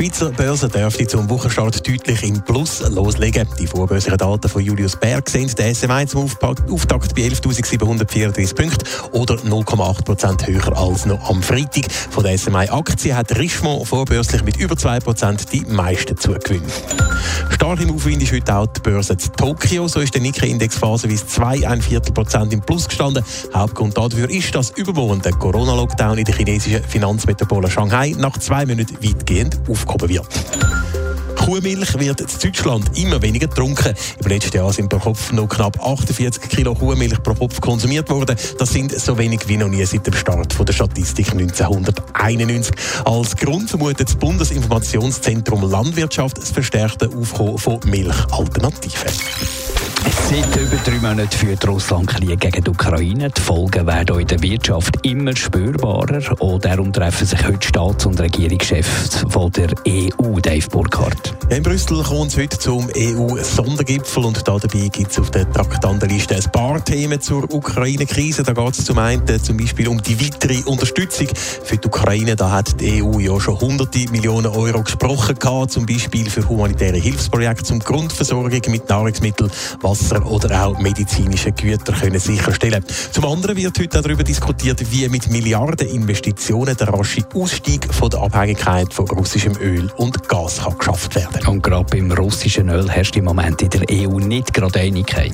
Die Schweizer Börse dürfte zum Wochenstart deutlich im Plus loslegen. Die vorbörslichen Daten von Julius Berg sind der SMI zum Auftakt bei 11.734 Punkten oder 0,8 Prozent höher als noch am Freitag. Von der SMI-Aktie hat Richemont vorbörslich mit über 2 Prozent die meisten Zugewinne. Stark im Aufwind ist heute auch die Börse in Tokio. So ist der Nikkei-Index phasenweise 2,1 Prozent im Plus gestanden. Hauptgrund dafür ist, dass übermorgen der Corona-Lockdown in der chinesischen Finanzmetropole Shanghai nach zwei Minuten weitgehend aufgehoben wird. Kuhmilch wird in Deutschland immer weniger getrunken. Im letzten Jahr sind pro Kopf noch knapp 48 Kilo Kuhmilch pro Kopf konsumiert worden. Das sind so wenig wie noch nie seit dem Start der Statistik 1991. Als Grund vermutet das Bundesinformationszentrum Landwirtschaft das verstärkte Aufkommen von Milchalternativen. Seit über drei Monaten führt Russland Krieg gegen die Ukraine. Die Folgen werden auch in der Wirtschaft immer spürbarer. Und darum treffen sich heute Staats- und Regierungschefs von der EU, Dave Burkhardt. In Brüssel kommt es heute zum EU-Sondergipfel und dabei gibt es auf der Traktandenliste ein paar Themen zur Ukraine-Krise. Da geht es zum einen zum Beispiel um die weitere Unterstützung für die Ukraine. Da hat die EU ja schon hunderte Millionen Euro gesprochen, gehabt, zum Beispiel für humanitäre Hilfsprojekte zum Grundversorgung mit Nahrungsmitteln, Wasser oder auch medizinische Güter können sicherstellen. Zum anderen wird heute darüber diskutiert, wie mit Milliarden Investitionen der rasche Ausstieg von der Abhängigkeit von russischem Öl und Gas kann geschafft werden. Und gerade beim russischen Öl herrscht im Moment in der EU nicht gerade Einigkeit.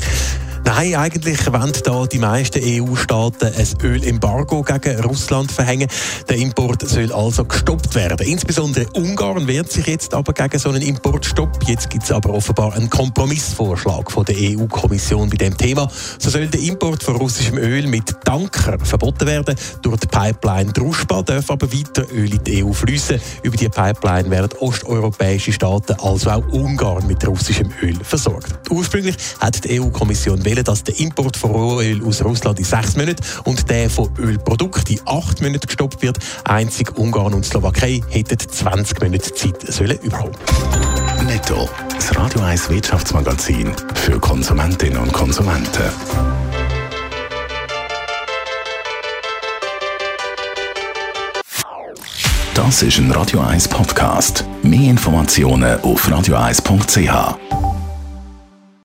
Nein, eigentlich wollen da die meisten EU-Staaten ein Ölembargo gegen Russland verhängen. Der Import soll also gestoppt werden. Insbesondere Ungarn wehrt sich jetzt aber gegen so einen Importstopp. Jetzt gibt es aber offenbar einen Kompromissvorschlag von der EU-Kommission bei dem Thema. So soll der Import von russischem Öl mit Tanker verboten werden. Durch die Pipeline Druschba darf aber weiter Öl in die EU fließen. Über die Pipeline werden osteuropäische Staaten, also auch Ungarn, mit russischem Öl versorgt. Ursprünglich hat die EU-Kommission empfehlen, dass der Import von Rohöl aus Russland in sechs Monaten und der von Ölprodukten in acht Monaten gestoppt wird. Einzig Ungarn und Slowakei hätten 20 Monate Zeit sollen überkommen. Netto. Das Radio 1 Wirtschaftsmagazin für Konsumentinnen und Konsumenten. Das ist ein Radio 1 Podcast. Mehr Informationen auf radio1.ch.